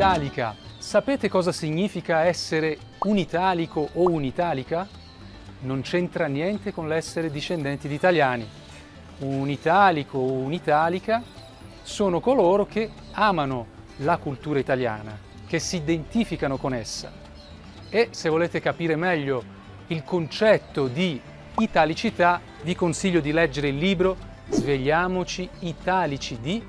d'Italica, sapete cosa significa essere un italico o un'italica? Non c'entra niente con l'essere discendenti di italiani. Un italico o un'italica sono coloro che amano la cultura italiana, che si identificano con essa. E se volete capire meglio il concetto di italicità, vi consiglio di leggere il libro Svegliamoci italici di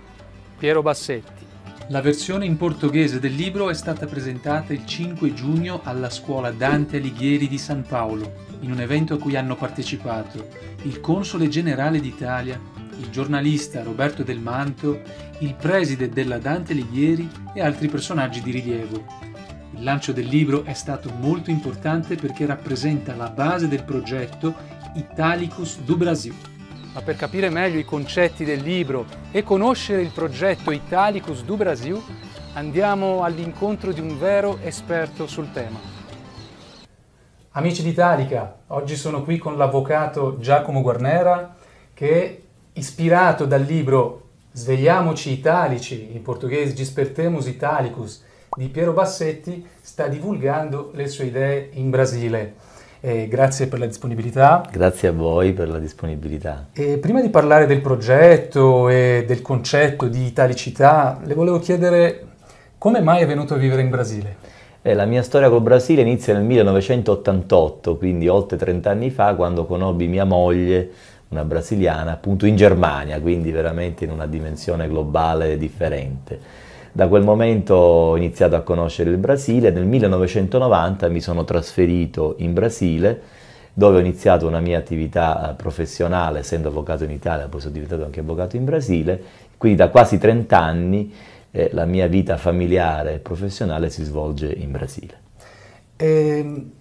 Piero Bassetti. La versione in portoghese del libro è stata presentata il 5 giugno alla scuola Dante Alighieri di San Paolo, in un evento a cui hanno partecipato il console generale d'Italia, il giornalista Roberto Del Manto, il preside della Dante Alighieri e altri personaggi di rilievo. Il lancio del libro è stato molto importante perché rappresenta la base del progetto Italicus do Brasil ma per capire meglio i concetti del libro e conoscere il progetto Italicus do Brasil, andiamo all'incontro di un vero esperto sul tema. Amici d'Italica, oggi sono qui con l'avvocato Giacomo Guarnera che, ispirato dal libro Svegliamoci Italici, in portoghese Gispertemus Italicus, di Piero Bassetti, sta divulgando le sue idee in Brasile. Eh, grazie per la disponibilità. Grazie a voi per la disponibilità. E prima di parlare del progetto e del concetto di italicità, le volevo chiedere come mai è venuto a vivere in Brasile? Eh, la mia storia col Brasile inizia nel 1988, quindi oltre 30 anni fa, quando conobbi mia moglie, una brasiliana, appunto in Germania, quindi veramente in una dimensione globale differente. Da quel momento ho iniziato a conoscere il Brasile, nel 1990 mi sono trasferito in Brasile dove ho iniziato una mia attività eh, professionale, essendo avvocato in Italia, poi sono diventato anche avvocato in Brasile, quindi da quasi 30 anni eh, la mia vita familiare e professionale si svolge in Brasile. E ehm,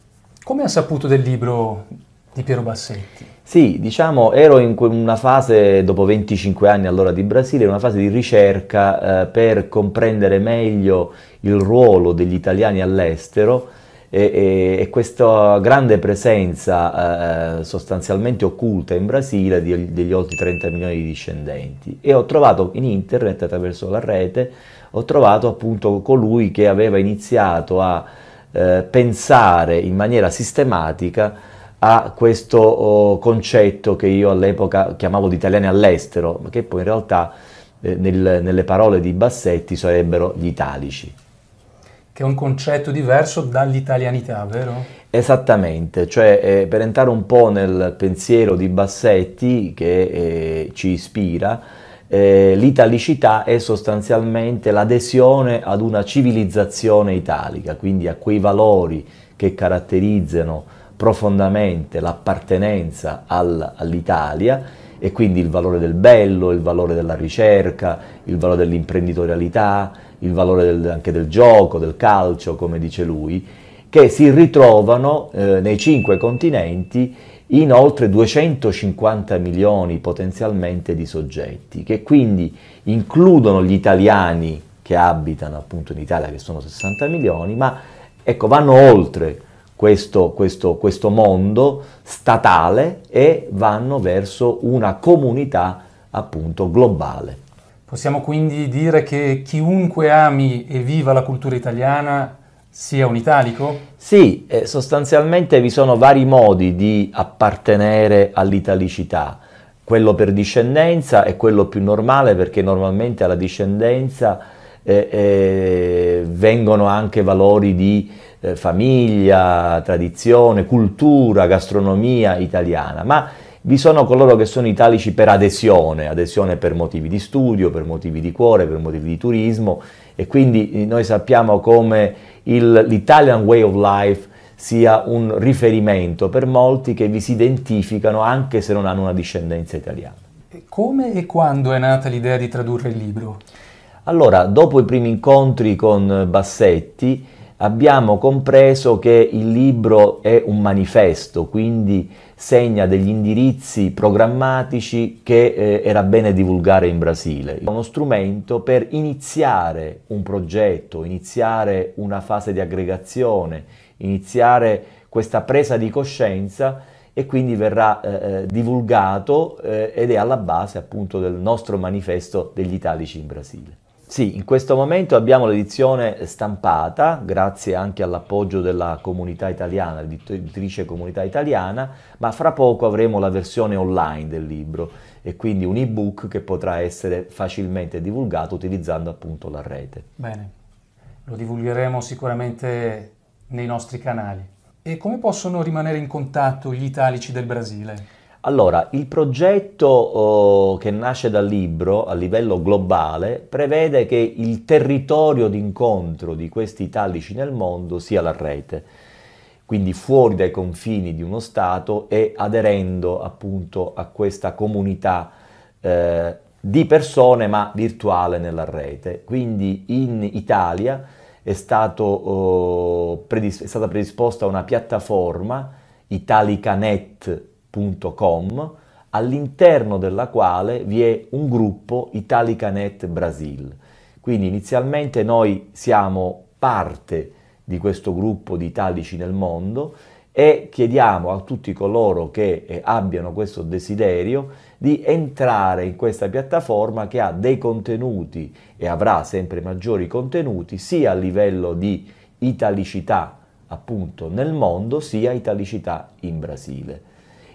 come ha saputo del libro di Piero Bassetti? Sì, diciamo, ero in una fase, dopo 25 anni allora di Brasile, una fase di ricerca eh, per comprendere meglio il ruolo degli italiani all'estero e, e, e, questa grande presenza eh, sostanzialmente occulta in Brasile di, degli oltre 30 milioni di discendenti. E ho trovato in internet, attraverso la rete, ho trovato appunto colui che aveva iniziato a eh, pensare in maniera sistematica a questo oh, concetto che io all'epoca chiamavo di italiani all'estero, ma che poi in realtà eh, nel, nelle parole di Bassetti sarebbero gli italici. Che è un concetto diverso dall'italianità, vero? Esattamente, cioè eh, per entrare un po' nel pensiero di Bassetti che eh, ci ispira, eh, l'italicità è sostanzialmente l'adesione ad una civilizzazione italica, quindi a quei valori che caratterizzano profondamente l'appartenenza al, all'Italia e quindi il valore del bello, il valore della ricerca, il valore dell'imprenditorialità, il valore del, anche del gioco, del calcio, come dice lui, che si ritrovano eh, nei cinque continenti in oltre 250 milioni potenzialmente di soggetti, che quindi includono gli italiani che abitano appunto in Italia, che sono 60 milioni, ma ecco, vanno oltre questo, questo, questo mondo statale e vanno verso una comunità appunto globale. Possiamo quindi dire che chiunque ami e viva la cultura italiana sia un italico? Sì, eh, sostanzialmente vi sono vari modi di appartenere all'italicità. Quello per discendenza è quello più normale perché normalmente alla discendenza eh, eh, vengono anche valori di eh, famiglia, tradizione, cultura, gastronomia italiana, ma vi sono coloro che sono italici per adesione, adesione per motivi di studio, per motivi di cuore, per motivi di turismo e quindi eh, noi sappiamo come l'Italian Way of Life sia un riferimento per molti che vi si identificano anche se non hanno una discendenza italiana. Come e quando è nata l'idea di tradurre il libro? Allora, dopo i primi incontri con Bassetti, abbiamo compreso che il libro è un manifesto, quindi segna degli indirizzi programmatici che eh, era bene divulgare in Brasile. È uno strumento per iniziare un progetto, iniziare una fase di aggregazione, iniziare questa presa di coscienza e quindi verrà eh, eh divulgato eh, ed è alla base appunto del nostro manifesto degli italici in Brasile. Sì, in questo momento abbiamo l'edizione stampata, grazie anche all'appoggio della comunità italiana, l'editrice comunità italiana, ma fra poco avremo la versione online del libro e quindi un ebook che potrà essere facilmente divulgato utilizzando appunto la rete. Bene, lo divulgheremo sicuramente nei nostri canali. E come possono rimanere in contatto gli italici del Brasile? Allora, il progetto oh, che nasce dal libro a livello globale prevede che il territorio d'incontro di questi italici nel mondo sia la rete, quindi fuori dai confini di uno Stato e aderendo appunto a questa comunità eh, di persone ma virtuale nella rete. Quindi in Italia è, stato, oh, predis- è stata predisposta una piattaforma italicanet www.italicanet.com all'interno della quale vi è un gruppo Italicanet Brasil. Quindi inizialmente noi siamo parte di questo gruppo di italici nel mondo e chiediamo a tutti coloro che eh, abbiano questo desiderio di entrare in questa piattaforma che ha dei contenuti e avrà sempre maggiori contenuti sia a livello di italicità appunto nel mondo sia italicità in Brasile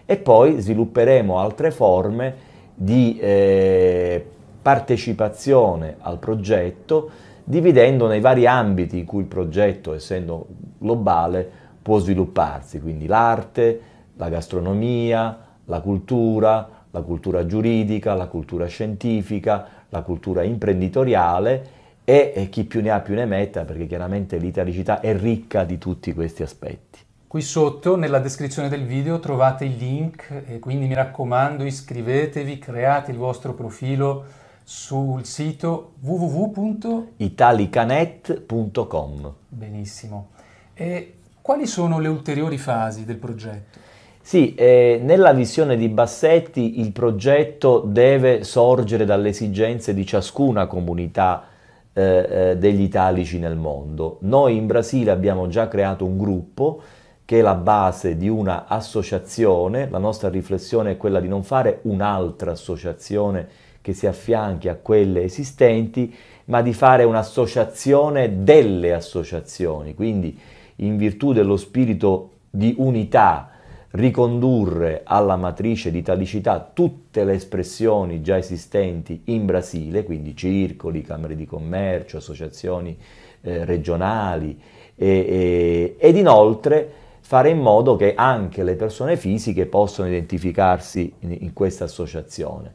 e poi svilupperemo altre forme di eh, partecipazione al progetto dividendo nei vari ambiti in cui il progetto, essendo globale, può svilupparsi, quindi l'arte, la gastronomia, la cultura, la cultura giuridica, la cultura scientifica, la cultura imprenditoriale e, chi più ne ha più ne metta, perché chiaramente l'italicità è ricca di tutti questi aspetti. Qui sotto nella descrizione del video trovate il link e quindi mi raccomando iscrivetevi, create il vostro profilo sul sito www.italicanet.com. Benissimo. E quali sono le ulteriori fasi del progetto? Sì, eh, nella visione di Bassetti il progetto deve sorgere dalle esigenze di ciascuna comunità eh, eh, degli italici nel mondo. Noi in Brasile abbiamo già creato un gruppo che è la base di una associazione, la nostra riflessione è quella di non fare un'altra associazione che si affianchi a quelle esistenti, ma di fare un'associazione delle associazioni, quindi in virtù dello spirito di unità ricondurre alla matrice di italicità tutte le espressioni già esistenti in Brasile, quindi circoli, camere di commercio, associazioni eh, regionali e, e, ed inoltre fare in modo che anche le persone fisiche possano identificarsi in, in questa associazione.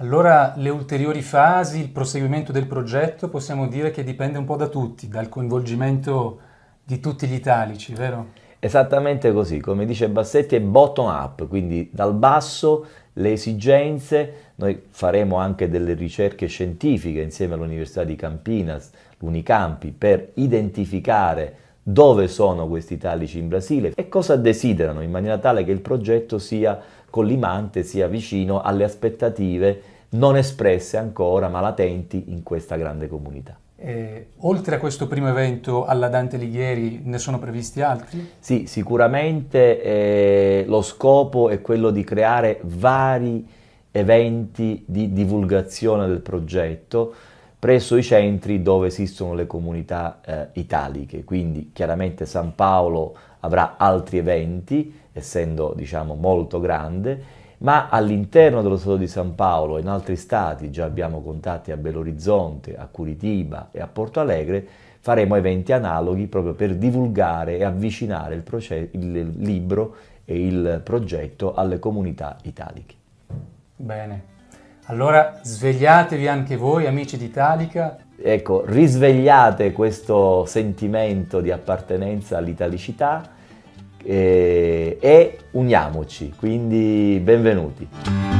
Allora le ulteriori fasi, il proseguimento del progetto possiamo dire che dipende un po' da tutti, dal coinvolgimento di tutti gli italici, vero? Esattamente così, come dice Bassetti è bottom up, quindi dal basso le esigenze, noi faremo anche delle ricerche scientifiche insieme all'Università di Campinas, l'Unicampi, per identificare dove sono questi italici in Brasile e cosa desiderano in maniera tale che il progetto sia collimante, sia vicino alle aspettative non espresse ancora ma latenti in questa grande comunità. Eh, oltre a questo primo evento alla Dante Alighieri ne sono previsti altri? Sì, sicuramente eh, lo scopo è quello di creare vari eventi di divulgazione del progetto presso i centri dove esistono le comunità eh, italiche, quindi chiaramente San Paolo avrà altri eventi, essendo diciamo molto grande, ma all'interno dello Stato di San Paolo e in altri stati, già abbiamo contatti a Belo Horizonte, a Curitiba e a Porto Alegre, faremo eventi analoghi proprio per divulgare e avvicinare il, proce- il libro e il progetto alle comunità italiche. Bene. Allora svegliatevi anche voi, amici d'Italica. Ecco, risvegliate questo sentimento di appartenenza all'italicità e, eh, e uniamoci, quindi benvenuti.